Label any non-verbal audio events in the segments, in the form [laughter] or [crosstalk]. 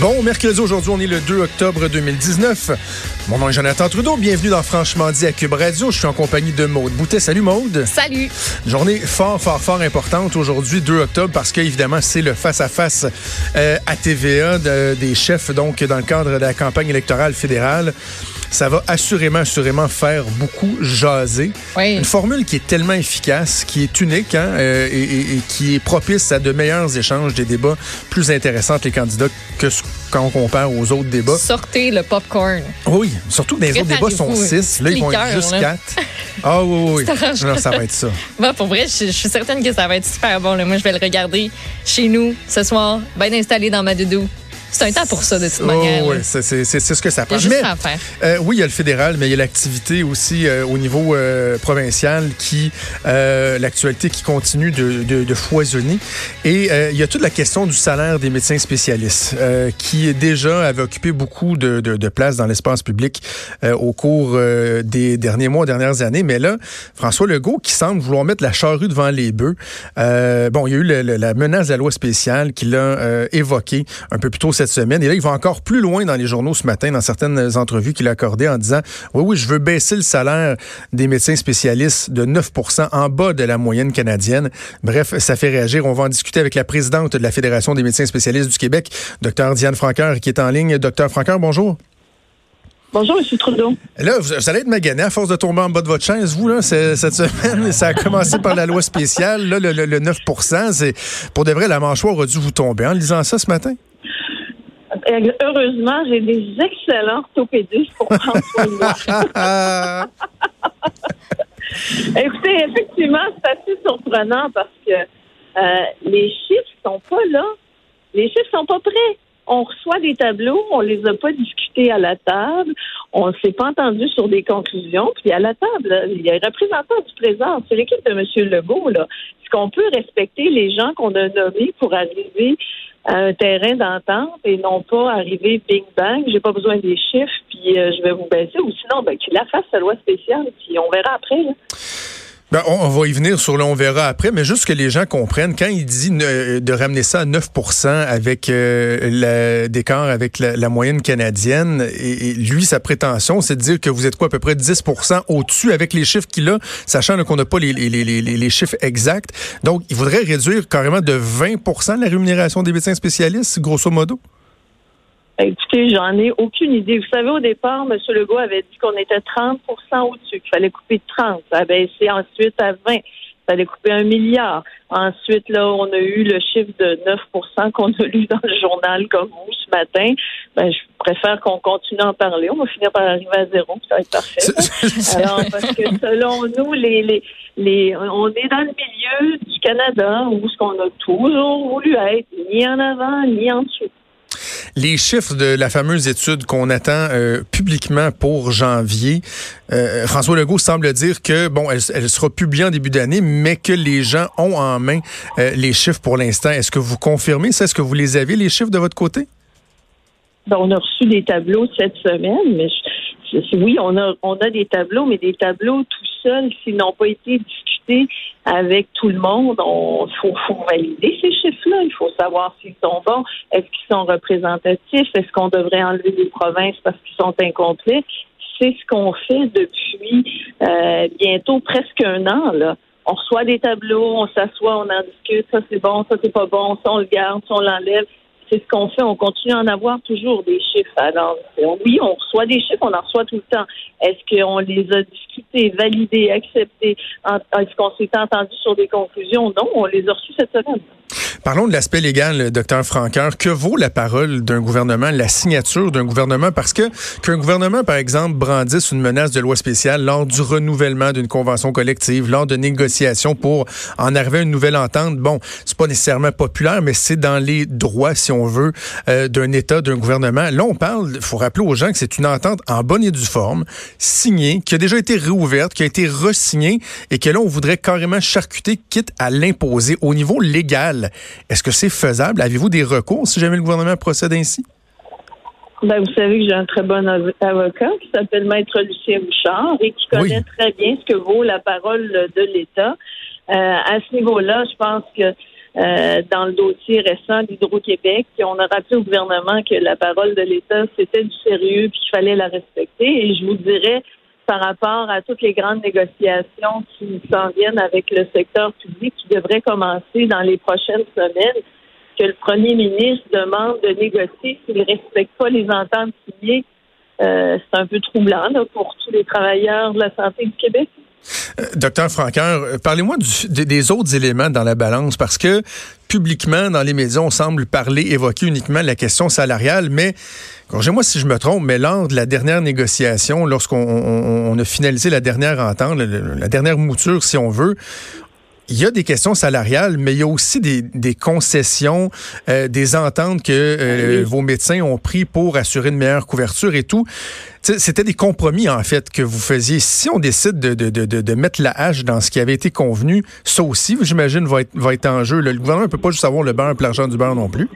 Bon mercredi, aujourd'hui, on est le 2 octobre 2019. Mon nom est Jonathan Trudeau. Bienvenue dans Franchement dit à Cube Radio. Je suis en compagnie de Maude Boutet. Salut Maude. Salut. Journée fort, fort, fort importante aujourd'hui, 2 octobre, parce qu'évidemment, c'est le face-à-face euh, à TVA des chefs, donc dans le cadre de la campagne électorale fédérale. Ça va assurément, assurément faire beaucoup jaser. Oui. Une formule qui est tellement efficace, qui est unique hein, euh, et, et, qui est propice à de meilleurs échanges, des débats plus intéressants les candidats que ce quand on compare aux autres débats. Sortez le popcorn. Oui, surtout que les autres débats sont six. Là, ils vont être juste quatre. Ah oui, oui, oui. [laughs] Non, ça va être ça. Bon, pour vrai, je, je, suis certaine que ça va être super bon. Là. Moi, je vais le regarder chez nous ce soir, bien installé dans ma doudou. C'est un temps pour ça, de toute manière. Oh, oui, c'est ce que ça prend. Il y a juste à faire. Euh, oui, il y a le fédéral, mais il y a l'activité aussi euh, au niveau euh, provincial qui, l'actualité qui continue de, de, de foisonner. Et il y a toute la question du salaire des médecins spécialistes qui déjà avait occupé beaucoup de, de, de place dans l'espace public au cours des derniers mois, dernières années. Mais là, François Legault qui semble vouloir mettre la charrue devant les bœufs. bon, il y a eu le, le, la menace de la loi spéciale qu'il a évoquée un peu plus tôt cette cette semaine. Et là, il va encore plus loin dans les journaux ce matin, dans certaines entrevues qu'il a accordées, en disant Oui, oui, je veux baisser le salaire des médecins spécialistes de 9% en bas de la moyenne canadienne. Bref, ça fait réagir. On va en discuter avec la présidente de la Fédération des médecins spécialistes du Québec, Dr Diane Franqueur, qui est en ligne. Docteur Franqueur, bonjour. Bonjour, M. Trudeau. Là, vous, vous allez être magané à force de tomber en bas de votre chaise, vous, là, cette semaine. Ça a commencé par la loi spéciale, là, le, le, le 9 c'est Pour de vrai, la mâchoire a dû vous tomber en lisant ça ce matin? Heureusement, j'ai des excellents orthopédistes pour prendre soin de moi. [laughs] Écoutez, effectivement, c'est assez surprenant parce que euh, les chiffres sont pas là. Les chiffres sont pas prêts. On reçoit des tableaux, on les a pas discutés à la table, on s'est pas entendu sur des conclusions. Puis à la table, il y a un représentant du présent, c'est l'équipe de M. Legault. Là. Est-ce qu'on peut respecter les gens qu'on a nommés pour arriver à un terrain d'entente et non pas arriver bing bang, j'ai pas besoin des chiffres, puis euh, je vais vous baisser, ou sinon, ben, qu'il la fasse sa loi spéciale, puis on verra après. Là. Ben, on, va y venir sur le on verra après, mais juste que les gens comprennent, quand il dit de ramener ça à 9 avec euh, d'écart avec la, moyenne canadienne, et, et, lui, sa prétention, c'est de dire que vous êtes quoi, à peu près 10% au-dessus avec les chiffres qu'il a, sachant qu'on n'a pas les, les, les, les, chiffres exacts. Donc, il voudrait réduire carrément de 20% la rémunération des médecins spécialistes, grosso modo. Écoutez, j'en ai aucune idée. Vous savez, au départ, M. Legault avait dit qu'on était 30% au-dessus, qu'il fallait couper 30. Ça a baissé ensuite à 20. Il fallait couper un milliard. Ensuite, là, on a eu le chiffre de 9% qu'on a lu dans le journal comme vous ce matin. Ben, je préfère qu'on continue à en parler. On va finir par arriver à zéro, ça va être parfait. Alors, parce que selon nous, les, les, les, on est dans le milieu du Canada où ce qu'on a toujours voulu être, ni en avant, ni en dessous. Les chiffres de la fameuse étude qu'on attend euh, publiquement pour janvier, euh, François Legault semble dire que bon, elle, elle sera publiée en début d'année, mais que les gens ont en main euh, les chiffres pour l'instant. Est-ce que vous confirmez ça? Est-ce que vous les avez les chiffres de votre côté? Ben, On a reçu des tableaux cette semaine, mais je, oui, on a on a des tableaux, mais des tableaux tout seuls, s'ils n'ont pas été avec tout le monde, faut, faut, valider ces chiffres-là. Il faut savoir s'ils sont bons, est-ce qu'ils sont représentatifs, est-ce qu'on devrait enlever des provinces parce qu'ils sont incomplets? C'est ce qu'on fait depuis euh, bientôt presque un an. Là. On reçoit des tableaux, on s'assoit, on en discute, ça c'est bon, ça c'est pas bon, ça on le garde, ça on l'enlève c'est ce qu'on fait. On continue à en avoir toujours des chiffres. Alors, oui, on reçoit des chiffres, on en reçoit tout le temps. Est-ce qu'on les a discutés, validés, acceptés? Est-ce qu'on s'est entendu sur des conclusions? Non, on les a reçus cette semaine. Parlons de l'aspect légal, docteur Franqueur. Que vaut la parole d'un gouvernement, la signature d'un gouvernement? Parce que qu'un gouvernement, par exemple, brandisse une menace de loi spéciale lors du renouvellement d'une convention collective, lors de négociations pour en arriver à une nouvelle entente, bon, c'est pas nécessairement populaire, mais c'est dans les droits, si on veut, euh, d'un État, d'un gouvernement. Là, on parle, il faut rappeler aux gens que c'est une entente en bonne et due forme, signée, qui a déjà été réouverte, qui a été re-signée, et que là, on voudrait carrément charcuter, quitte à l'imposer au niveau légal. Est-ce que c'est faisable? Avez-vous des recours si jamais le gouvernement procède ainsi? Ben, vous savez que j'ai un très bon avocat qui s'appelle Maître Lucien Bouchard et qui connaît oui. très bien ce que vaut la parole de l'État. Euh, à ce niveau-là, je pense que euh, dans le dossier récent d'Hydro-Québec. On a rappelé au gouvernement que la parole de l'État, c'était du sérieux puis qu'il fallait la respecter. Et je vous dirais, par rapport à toutes les grandes négociations qui s'en viennent avec le secteur public qui devraient commencer dans les prochaines semaines, que le premier ministre demande de négocier s'il ne respecte pas les ententes signées, euh, c'est un peu troublant pour tous les travailleurs de la santé du Québec. Euh, docteur Franqueur, euh, parlez-moi des autres éléments dans la balance parce que publiquement, dans les médias, on semble parler, évoquer uniquement la question salariale, mais, corrigez-moi si je me trompe, mais lors de la dernière négociation, lorsqu'on a finalisé la dernière entente, la dernière mouture, si on veut, il y a des questions salariales, mais il y a aussi des, concessions, euh, des ententes que euh, ah vos médecins ont pris pour assurer une meilleure couverture et tout. C'était des compromis, en fait, que vous faisiez. Si on décide de, de, de, de, mettre la hache dans ce qui avait été convenu, ça aussi, j'imagine, va être, va être en jeu. Le gouvernement ne peut pas juste avoir le beurre et l'argent du beurre non plus.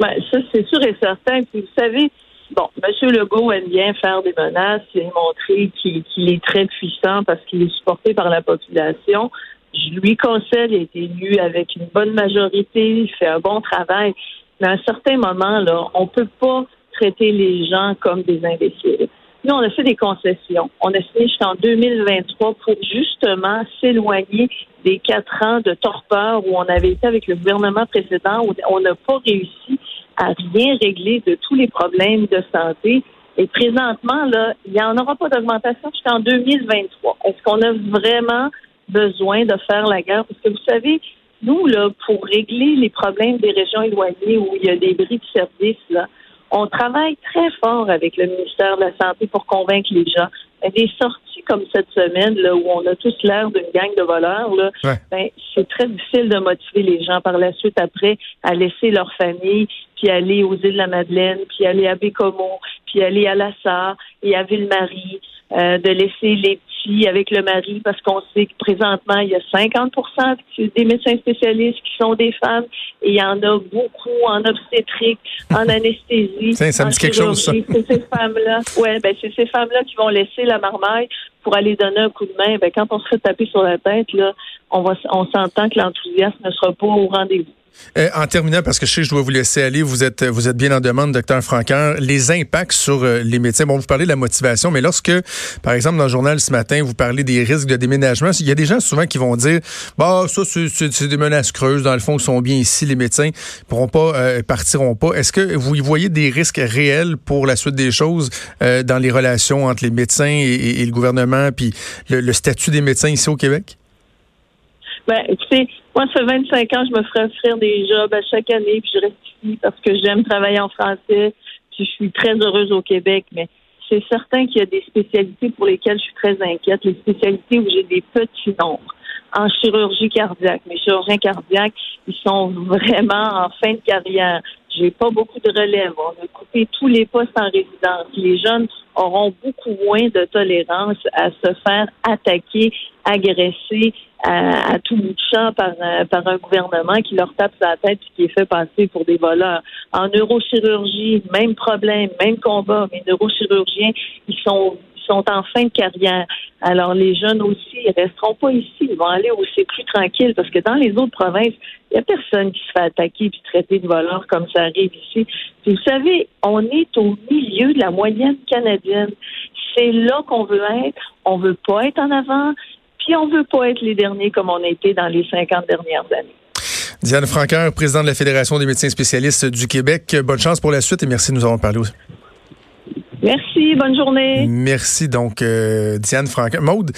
Ben, ça, c'est sûr et certain. Puis, vous savez, bon, M. Legault aime bien faire des menaces et montrer qu'il est très puissant parce qu'il est supporté par la population. Je lui conseille, il a été élu avec une bonne majorité, il fait un bon travail. Mais à un certain moment, là, on peut pas traiter les gens comme des imbéciles. Nous, on a fait des concessions. On a signé jusqu'en 2023 pour justement s'éloigner des quatre ans de torpeur où on avait été avec le gouvernement précédent, où on n'a pas réussi à rien régler de tous les problèmes de santé. Et présentement, là, il n'y en aura pas d'augmentation jusqu'en 2023. Est-ce qu'on a vraiment besoin de faire la guerre. Parce que vous savez, nous, là, pour régler les problèmes des régions éloignées où il y a des bris de services, là, on travaille très fort avec le ministère de la Santé pour convaincre les gens. Des sorties comme cette semaine, là, où on a tous l'air d'une gang de voleurs, là, ben, c'est très difficile de motiver les gens par la suite après à laisser leur famille, puis aller aux îles de la Madeleine, puis aller à Bécomo, puis aller à La Sarre et à Ville-Marie, euh, de laisser les avec le mari parce qu'on sait que présentement, il y a 50% des médecins spécialistes qui sont des femmes et il y en a beaucoup en obstétrique, en [laughs] anesthésie. ça, me dit quelque chose, ça. C'est ces femmes-là. Ouais, ben, c'est ces femmes-là qui vont laisser la marmaille pour aller donner un coup de main. Ben, quand on se fait taper sur la tête, là, on va, on s'entend que l'enthousiasme ne sera pas au rendez-vous. Euh, en terminant, parce que je sais que je dois vous laisser aller, vous êtes, vous êtes bien en demande, docteur Franqueur, les impacts sur euh, les médecins. Bon, vous parlez de la motivation, mais lorsque, par exemple, dans le journal ce matin, vous parlez des risques de déménagement, il y a des gens souvent qui vont dire, bah, ça, c'est des menaces creuses. Dans le fond, ils sont bien ici, les médecins pourront pas, euh, partiront pas. Est-ce que vous y voyez des risques réels pour la suite des choses dans les relations entre les médecins et, le gouvernement, puis le statut des médecins ici au Québec? Ben, écoutez, moi, ça fait 25 ans, je me ferai offrir des jobs à chaque année, puis je reste ici parce que j'aime travailler en français, puis je suis très heureuse au Québec, mais c'est certain qu'il y a des spécialités pour lesquelles je suis très inquiète, les spécialités où j'ai des petits nombres. En chirurgie cardiaque, mes chirurgiens cardiaques, ils sont vraiment en fin de carrière. J'ai pas beaucoup de relève. On a coupé tous les postes en résidence. Les jeunes auront beaucoup moins de tolérance à se faire attaquer, agresser à, tout bout de champ par, euh, par un gouvernement qui leur tape sa tête et qui est fait passer pour des voleurs. En neurochirurgie, même problème, même combat. Les neurochirurgiens, ils sont sont en fin de carrière. Alors, les jeunes aussi, ils resteront pas ici. Ils vont aller où c'est plus tranquille parce que dans les autres provinces, il n'y a personne qui se fait attaquer puis traiter de voleur comme ça arrive ici. Puis, vous savez, on est au milieu de la moyenne canadienne. C'est là qu'on veut être. On veut pas être en avant. Puis, on veut pas être les derniers comme on a été dans les 50 dernières années. Diane Franqueur, présidente de la Fédération des médecins spécialistes du Québec. Bonne chance pour la suite et merci de nous avoir parlé aussi. Merci, bonne journée. Merci donc euh, Diane Franck. Maude,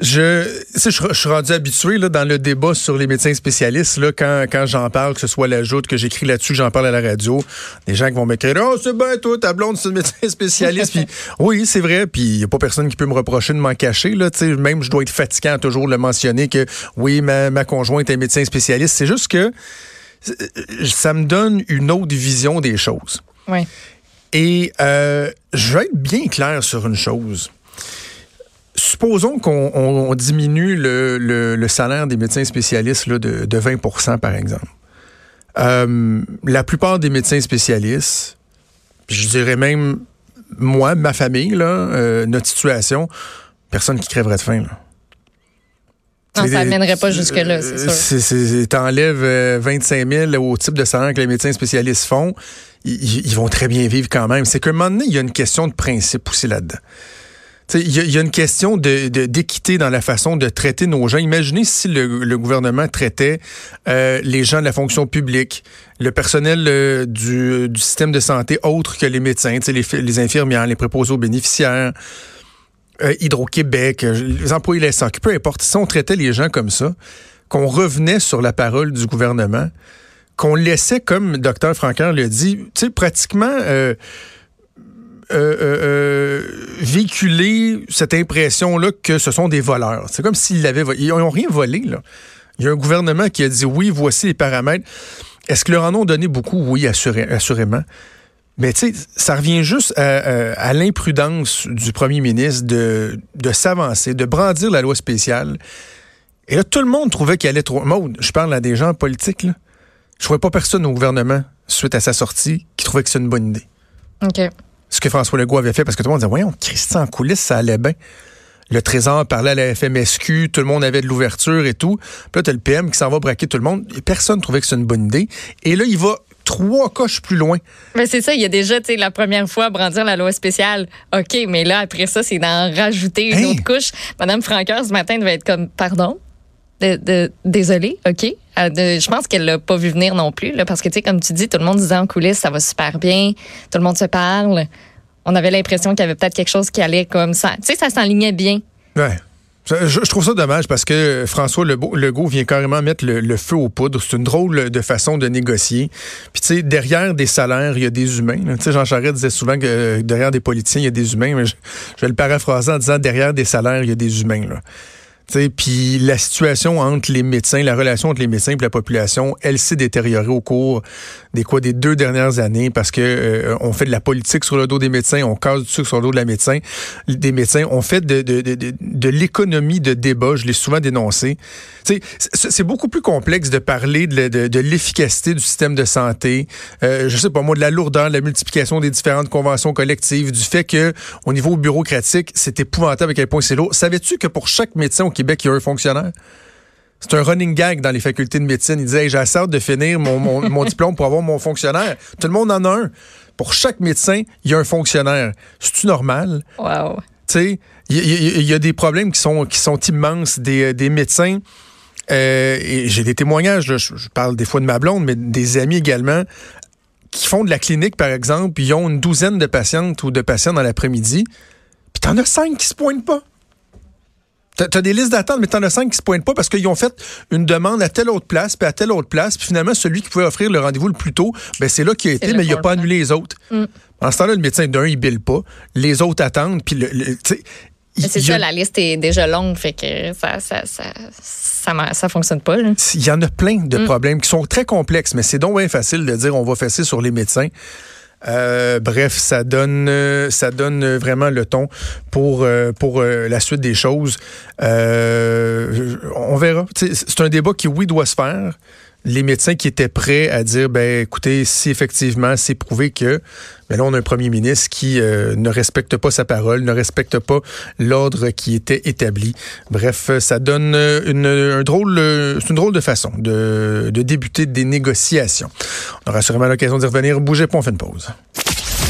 je, je, suis rendu habitué là, dans le débat sur les médecins spécialistes, là, quand, quand j'en parle, que ce soit la joute que j'écris là-dessus, j'en parle à la radio, des gens qui vont m'écrire Oh, c'est bien, toi, ta blonde, c'est un médecin spécialiste. puis, [laughs] oui, c'est vrai, puis il n'y a pas personne qui peut me reprocher de m'en cacher. Là, même je dois être fatiguant toujours de le mentionner que oui, ma, ma conjointe est médecin spécialiste. C'est juste que ça me donne une autre vision des choses. Oui. Et euh, je vais être bien clair sur une chose. Supposons qu'on diminue le, salaire des médecins spécialistes là, de, 20% par exemple. Euh, la plupart des médecins spécialistes, je dirais même moi, ma famille, là, euh, notre situation, personne qui crèverait de faim. Non, ça mènerait pas jusque-là, c'est sûr. T'enlèves 25 000 au type de salaire que les médecins spécialistes font, ils, vont très bien vivre quand même. C'est qu'à un moment donné, il y a une question de principe aussi là-dedans. Il y, a une question d'équité de, dans la façon de traiter nos gens. Imaginez si le, gouvernement traitait euh, les gens de la fonction publique, le personnel euh, du, du, système de santé autre que les médecins, les, infirmières, les préposés aux bénéficiaires, euh, Hydro-Québec, les employés de peu importe. Si on traitait les gens comme ça, qu'on revenait sur la parole du gouvernement, qu'on laissait, comme Dr. Francaire le dit, pratiquement euh, euh, véhiculer cette impression-là que ce sont des voleurs. C'est comme s'ils l'avaient Ils n'ont rien volé, là. Il y a un gouvernement qui a dit oui, voici les paramètres. Est-ce qu'ils leur en ont donné beaucoup? Oui, assurément. Mais tu sais, ça revient juste à, l'imprudence du premier ministre de, de s'avancer, de brandir la loi spéciale. Et là, tout le monde trouvait qu'il allait trop. Maud, je parle à des gens politiques, là. Je ne trouvais pas personne au gouvernement, suite à sa sortie, qui trouvait que c'est une bonne idée. OK. Ce que François Legault avait fait, parce que tout le monde disait, voyons, Christian en coulisses, ça allait bien. Le Trésor parlait à la FMSQ, tout le monde avait de l'ouverture et tout. Puis là, t'as le PM qui s'en va braquer tout le monde. Et personne trouvait que c'est une bonne idée. Et là, il va trois coches plus loin. Mais c'est ça, il y a déjà, tu sais, la première fois, brandir la loi spéciale. OK, mais là, après ça, c'est d'en rajouter une autre couche. Madame Franqueur, ce matin, devait être comme, pardon? De, désolé, OK? Euh, je pense qu'elle l'a pas vu venir non plus, parce que, tu sais, comme tu dis, tout le monde disait en coulisses, ça va super bien, tout le monde se parle. On avait l'impression qu'il y avait peut-être quelque chose qui allait comme ça. Tu sais, ça s'enlignait bien. Ouais. Je, trouve ça dommage parce que François Legault vient carrément mettre le, feu aux poudres. C'est une drôle de façon de négocier. Puis, tu sais, derrière des salaires, il y a des humains. Tu sais, Jean Charest disait souvent que euh, derrière des politiciens, il y a des humains. Mais je, vais le paraphraser en disant derrière des salaires, il y a des humains. Puis la situation entre les médecins, la relation entre les médecins et la population, elle s'est détériorée au cours des quoi des deux dernières années parce que euh, on fait de la politique sur le dos des médecins, on casse du sucre sur le dos de la des médecins, on fait de, de, de, de, l'économie de débat, je l'ai souvent dénoncé. C'est beaucoup plus complexe de parler de, l'efficacité du système de santé, euh, je sais pas moi, de la lourdeur, de la multiplication des différentes conventions collectives, du fait que au niveau bureaucratique, c'est épouvantable à quel point c'est lourd. Savais-tu que pour chaque médecin Québec, il y a un fonctionnaire? C'est un running gag dans les facultés de médecine. Il disait, hey, j'ai de finir mon, [laughs] mon, diplôme pour avoir mon fonctionnaire. Tout le monde en a un. Pour chaque médecin, il y a un fonctionnaire. C'est-tu normal? Wow. Tu sais, il y, a des problèmes qui sont, qui sont immenses. Des, des médecins, euh, et j'ai des témoignages, je, parle des fois de ma blonde, mais des amis également, qui font de la clinique, par exemple, puis ils ont une douzaine de patientes ou de patients dans l'après-midi, puis t'en as cinq qui se pointent pas. Tu as des listes d'attente, mais tu en as cinq qui se pointent pas parce qu'ils ont fait une demande à telle autre place, puis à telle autre place, puis finalement, celui qui pouvait offrir le rendez-vous le plus tôt, ben, c'est là qu'il a été, mais il n'a pas annulé les autres. Mm. En ce temps-là, le médecin d'un, il bille pas. Les autres attendent, puis le, c'est ça, la liste est déjà longue, fait que ça ça, ça, ça, fonctionne pas. Il y en a plein de mm. problèmes qui sont très complexes, mais c'est donc bien facile de dire on va fesser sur les médecins. Euh, bref, ça donne, euh, ça donne vraiment le ton pour euh, pour la suite des choses. on verra. C'est un débat qui, oui, doit se faire les médecins qui étaient prêts à dire, ben écoutez, si effectivement c'est prouvé que, ben là on a un premier ministre qui ne respecte pas sa parole, ne respecte pas l'ordre qui était établi. Bref, ça donne une, un drôle, une drôle de façon de, de débuter des négociations. On aura sûrement l'occasion d'y revenir. Bougez pas, on fait une pause.